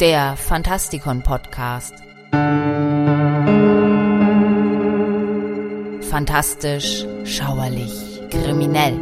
der Fantastikon Podcast. Fantastisch, schauerlich, kriminell.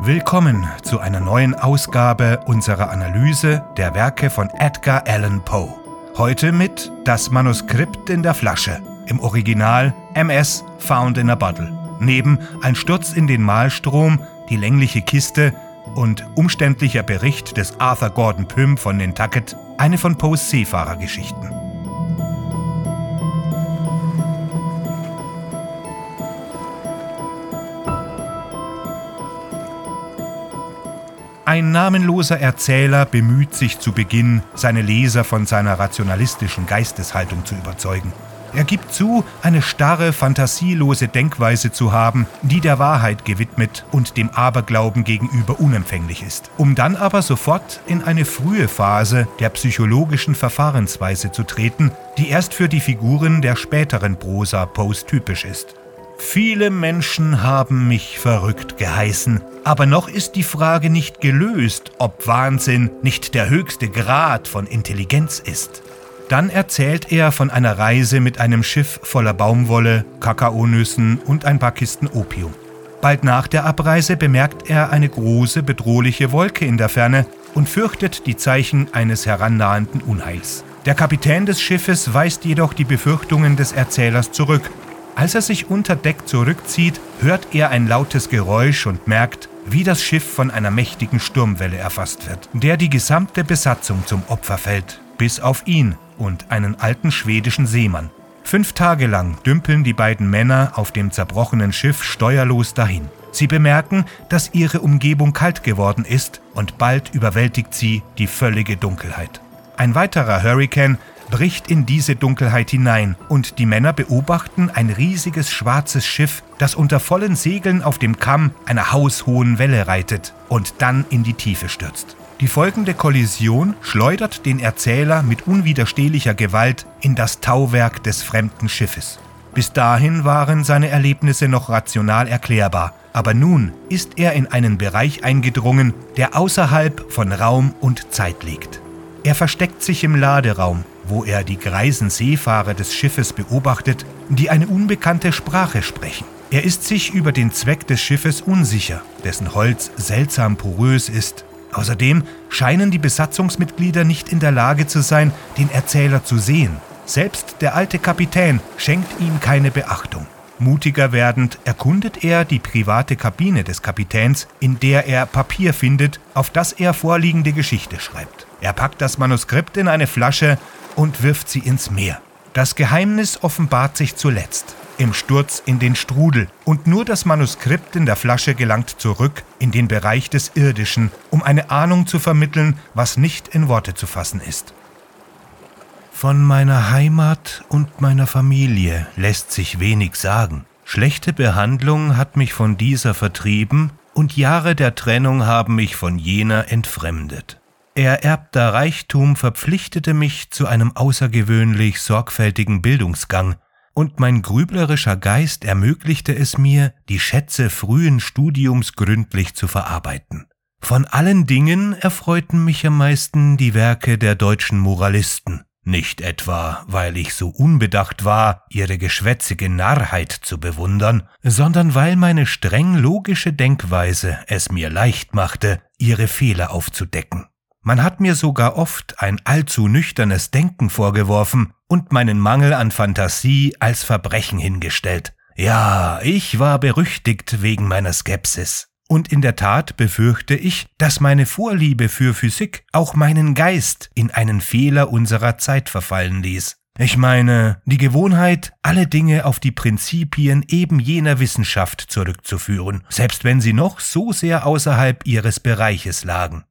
Willkommen zu einer neuen Ausgabe unserer Analyse der Werke von Edgar Allan Poe. Heute mit Das Manuskript in der Flasche, im Original MS Found in a Bottle. Neben Ein Sturz in den Mahlstrom, Die längliche Kiste und umständlicher Bericht des Arthur Gordon Pym von Nantucket, eine von Poes Seefahrergeschichten. Ein namenloser Erzähler bemüht sich zu Beginn, seine Leser von seiner rationalistischen Geisteshaltung zu überzeugen. Er gibt zu, eine starre, fantasielose Denkweise zu haben, die der Wahrheit gewidmet und dem Aberglauben gegenüber unempfänglich ist, um dann aber sofort in eine frühe Phase der psychologischen Verfahrensweise zu treten, die erst für die Figuren der späteren Prosa Poes typisch ist. Viele Menschen haben mich verrückt geheißen, aber noch ist die Frage nicht gelöst, ob Wahnsinn nicht der höchste Grad von Intelligenz ist. Dann erzählt er von einer Reise mit einem Schiff voller Baumwolle, Kakaonüssen und ein paar Kisten Opium. Bald nach der Abreise bemerkt er eine große, bedrohliche Wolke in der Ferne und fürchtet die Zeichen eines herannahenden Unheils. Der Kapitän des Schiffes weist jedoch die Befürchtungen des Erzählers zurück als er sich unter Deck zurückzieht, hört er ein lautes Geräusch und merkt, wie das Schiff von einer mächtigen Sturmwelle erfasst wird, der die gesamte Besatzung zum Opfer fällt, bis auf ihn und einen alten schwedischen Seemann. Fünf Tage lang dümpeln die beiden Männer auf dem zerbrochenen Schiff steuerlos dahin. Sie bemerken, dass ihre Umgebung kalt geworden ist und bald überwältigt sie die völlige Dunkelheit. Ein weiterer Hurricane bricht in diese Dunkelheit hinein und die Männer beobachten ein riesiges schwarzes Schiff, das unter vollen Segeln auf dem Kamm einer haushohen Welle reitet und dann in die Tiefe stürzt. Die folgende Kollision schleudert den Erzähler mit unwiderstehlicher Gewalt in das Tauwerk des fremden Schiffes. Bis dahin waren seine Erlebnisse noch rational erklärbar, aber nun ist er in einen Bereich eingedrungen, der außerhalb von Raum und Zeit liegt. Er versteckt sich im Laderaum, wo er die greisen Seefahrer des Schiffes beobachtet, die eine unbekannte Sprache sprechen. Er ist sich über den Zweck des Schiffes unsicher, dessen Holz seltsam porös ist. Außerdem scheinen die Besatzungsmitglieder nicht in der Lage zu sein, den Erzähler zu sehen. Selbst der alte Kapitän schenkt ihm keine Beachtung. Mutiger werdend erkundet er die private Kabine des Kapitäns, in der er Papier findet, auf das er vorliegende Geschichte schreibt. Er packt das Manuskript in eine Flasche und wirft sie ins Meer. Das Geheimnis offenbart sich zuletzt im Sturz in den Strudel und nur das Manuskript in der Flasche gelangt zurück in den Bereich des Irdischen, um eine Ahnung zu vermitteln, was nicht in Worte zu fassen ist. Von meiner Heimat und meiner Familie lässt sich wenig sagen. Schlechte Behandlung hat mich von dieser vertrieben und Jahre der Trennung haben mich von jener entfremdet. Ererbter Reichtum verpflichtete mich zu einem außergewöhnlich sorgfältigen Bildungsgang, und mein grüblerischer Geist ermöglichte es mir, die Schätze frühen Studiums gründlich zu verarbeiten. Von allen Dingen erfreuten mich am meisten die Werke der deutschen Moralisten, nicht etwa, weil ich so unbedacht war, ihre geschwätzige Narrheit zu bewundern, sondern weil meine streng logische Denkweise es mir leicht machte, ihre Fehler aufzudecken. Man hat mir sogar oft ein allzu nüchternes Denken vorgeworfen und meinen Mangel an Fantasie als Verbrechen hingestellt. Ja, ich war berüchtigt wegen meiner Skepsis. Und in der Tat befürchte ich, dass meine Vorliebe für Physik auch meinen Geist in einen Fehler unserer Zeit verfallen ließ. Ich meine, die Gewohnheit, alle Dinge auf die Prinzipien eben jener Wissenschaft zurückzuführen, selbst wenn sie noch so sehr außerhalb ihres Bereiches lagen.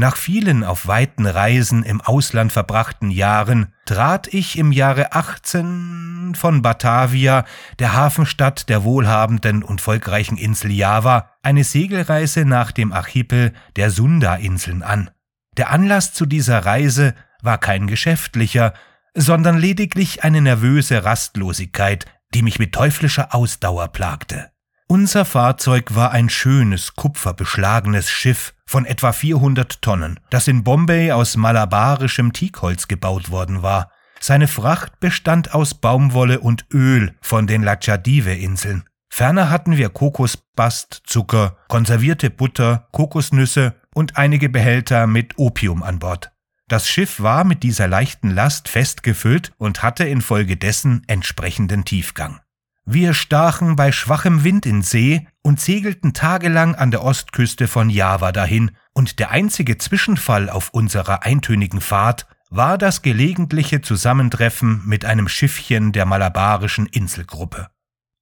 Nach vielen auf weiten Reisen im Ausland verbrachten Jahren trat ich im Jahre 18 von Batavia, der Hafenstadt der wohlhabenden und volkreichen Insel Java, eine Segelreise nach dem Archipel der Sunda-Inseln an. Der Anlass zu dieser Reise war kein geschäftlicher, sondern lediglich eine nervöse Rastlosigkeit, die mich mit teuflischer Ausdauer plagte. Unser Fahrzeug war ein schönes, kupferbeschlagenes Schiff von etwa 400 Tonnen, das in Bombay aus malabarischem Teakholz gebaut worden war. Seine Fracht bestand aus Baumwolle und Öl von den Lachadive-Inseln. Ferner hatten wir Kokosbast, Zucker, konservierte Butter, Kokosnüsse und einige Behälter mit Opium an Bord. Das Schiff war mit dieser leichten Last festgefüllt und hatte infolgedessen entsprechenden Tiefgang. Wir stachen bei schwachem Wind in See und segelten tagelang an der Ostküste von Java dahin, und der einzige Zwischenfall auf unserer eintönigen Fahrt war das gelegentliche Zusammentreffen mit einem Schiffchen der malabarischen Inselgruppe.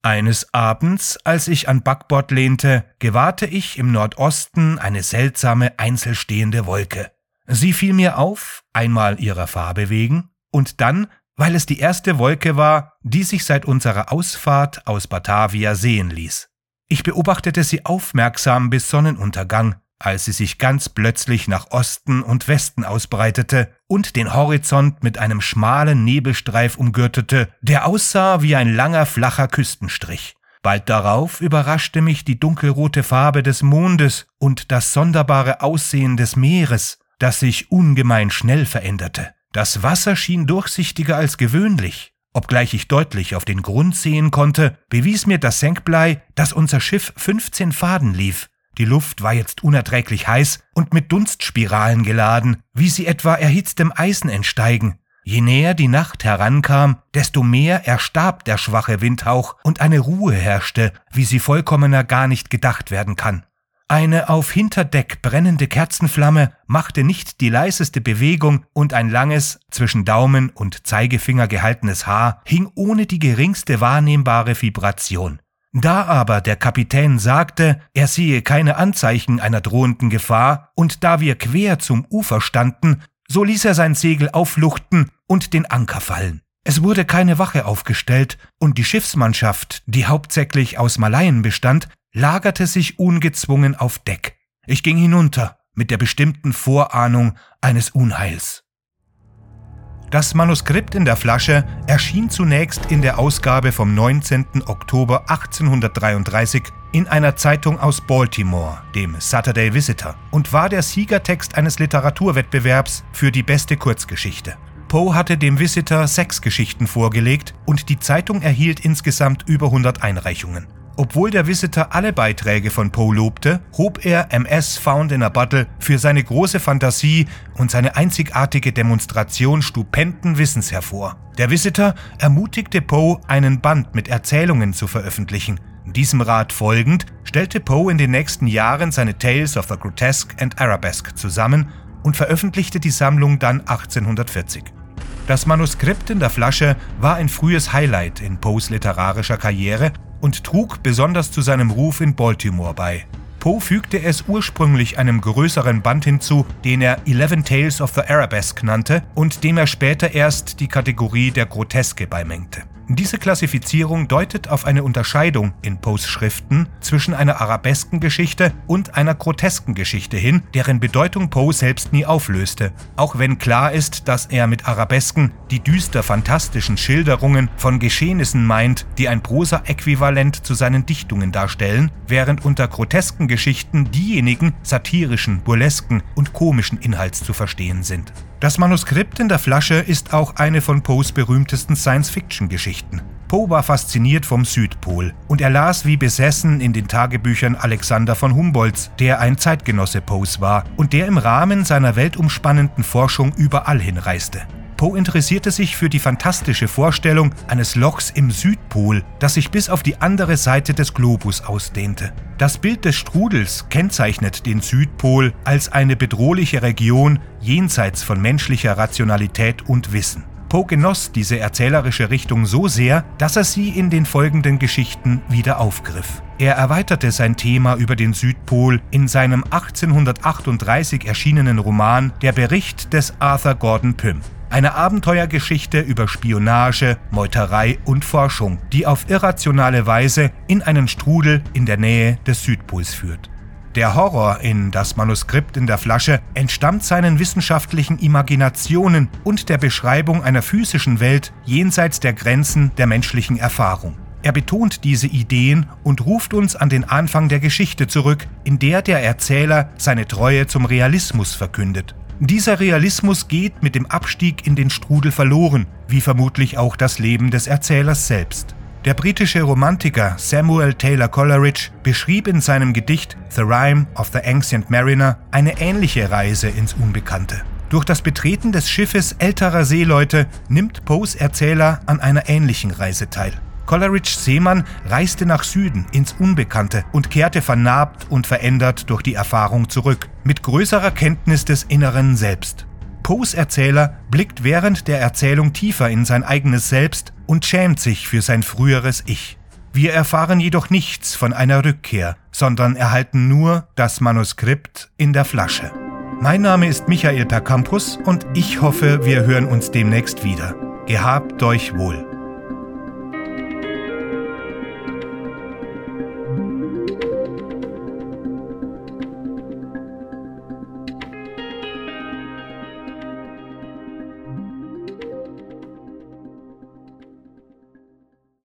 Eines Abends, als ich an Backbord lehnte, gewahrte ich im Nordosten eine seltsame einzelstehende Wolke. Sie fiel mir auf, einmal ihrer Farbe wegen, und dann, weil es die erste Wolke war, die sich seit unserer Ausfahrt aus Batavia sehen ließ. Ich beobachtete sie aufmerksam bis Sonnenuntergang, als sie sich ganz plötzlich nach Osten und Westen ausbreitete und den Horizont mit einem schmalen Nebelstreif umgürtete, der aussah wie ein langer flacher Küstenstrich. Bald darauf überraschte mich die dunkelrote Farbe des Mondes und das sonderbare Aussehen des Meeres, das sich ungemein schnell veränderte. Das Wasser schien durchsichtiger als gewöhnlich. Obgleich ich deutlich auf den Grund sehen konnte, bewies mir das Senkblei, dass unser Schiff 15 Faden lief, die Luft war jetzt unerträglich heiß und mit Dunstspiralen geladen, wie sie etwa erhitztem Eisen entsteigen. Je näher die Nacht herankam, desto mehr erstarb der schwache Windhauch und eine Ruhe herrschte, wie sie vollkommener gar nicht gedacht werden kann. Eine auf Hinterdeck brennende Kerzenflamme machte nicht die leiseste Bewegung und ein langes, zwischen Daumen und Zeigefinger gehaltenes Haar hing ohne die geringste wahrnehmbare Vibration. Da aber der Kapitän sagte, er sehe keine Anzeichen einer drohenden Gefahr, und da wir quer zum Ufer standen, so ließ er sein Segel aufluchten und den Anker fallen. Es wurde keine Wache aufgestellt, und die Schiffsmannschaft, die hauptsächlich aus Malaien bestand, lagerte sich ungezwungen auf Deck. Ich ging hinunter, mit der bestimmten Vorahnung eines Unheils. Das Manuskript in der Flasche erschien zunächst in der Ausgabe vom 19. Oktober 1833 in einer Zeitung aus Baltimore, dem Saturday Visitor, und war der Siegertext eines Literaturwettbewerbs für die beste Kurzgeschichte. Poe hatte dem Visitor sechs Geschichten vorgelegt und die Zeitung erhielt insgesamt über 100 Einreichungen. Obwohl der Visitor alle Beiträge von Poe lobte, hob er MS Found in a Bottle für seine große Fantasie und seine einzigartige Demonstration stupenden Wissens hervor. Der Visitor ermutigte Poe, einen Band mit Erzählungen zu veröffentlichen. Diesem Rat folgend stellte Poe in den nächsten Jahren seine Tales of the Grotesque and Arabesque zusammen und veröffentlichte die Sammlung dann 1840. Das Manuskript in der Flasche war ein frühes Highlight in Poes literarischer Karriere und trug besonders zu seinem Ruf in Baltimore bei. Poe fügte es ursprünglich einem größeren Band hinzu, den er Eleven Tales of the Arabesque nannte und dem er später erst die Kategorie der Groteske beimengte. Diese Klassifizierung deutet auf eine Unterscheidung in Poes Schriften zwischen einer arabesken Geschichte und einer grotesken Geschichte hin, deren Bedeutung Poe selbst nie auflöste, auch wenn klar ist, dass er mit Arabesken die düster fantastischen Schilderungen von Geschehnissen meint, die ein Prosa-Äquivalent zu seinen Dichtungen darstellen, während unter grotesken Geschichten diejenigen satirischen, burlesken und komischen Inhalts zu verstehen sind. Das Manuskript in der Flasche ist auch eine von Poes berühmtesten Science-Fiction-Geschichten. Poe war fasziniert vom Südpol und er las wie besessen in den Tagebüchern Alexander von Humboldts, der ein Zeitgenosse Poes war und der im Rahmen seiner weltumspannenden Forschung überall hinreiste. Poe interessierte sich für die fantastische Vorstellung eines Lochs im Südpol, das sich bis auf die andere Seite des Globus ausdehnte. Das Bild des Strudels kennzeichnet den Südpol als eine bedrohliche Region jenseits von menschlicher Rationalität und Wissen. Poe genoss diese erzählerische Richtung so sehr, dass er sie in den folgenden Geschichten wieder aufgriff. Er erweiterte sein Thema über den Südpol in seinem 1838 erschienenen Roman Der Bericht des Arthur Gordon Pym. Eine Abenteuergeschichte über Spionage, Meuterei und Forschung, die auf irrationale Weise in einen Strudel in der Nähe des Südpols führt. Der Horror in Das Manuskript in der Flasche entstammt seinen wissenschaftlichen Imaginationen und der Beschreibung einer physischen Welt jenseits der Grenzen der menschlichen Erfahrung. Er betont diese Ideen und ruft uns an den Anfang der Geschichte zurück, in der der Erzähler seine Treue zum Realismus verkündet. Dieser Realismus geht mit dem Abstieg in den Strudel verloren, wie vermutlich auch das Leben des Erzählers selbst. Der britische Romantiker Samuel Taylor Coleridge beschrieb in seinem Gedicht The Rime of the Ancient Mariner eine ähnliche Reise ins Unbekannte. Durch das Betreten des Schiffes älterer Seeleute nimmt Poes Erzähler an einer ähnlichen Reise teil. Coleridge's Seemann reiste nach Süden ins Unbekannte und kehrte vernarbt und verändert durch die Erfahrung zurück, mit größerer Kenntnis des inneren Selbst. Poes Erzähler blickt während der Erzählung tiefer in sein eigenes Selbst und schämt sich für sein früheres Ich. Wir erfahren jedoch nichts von einer Rückkehr, sondern erhalten nur das Manuskript in der Flasche. Mein Name ist Michael Percampus und ich hoffe, wir hören uns demnächst wieder. Gehabt euch wohl.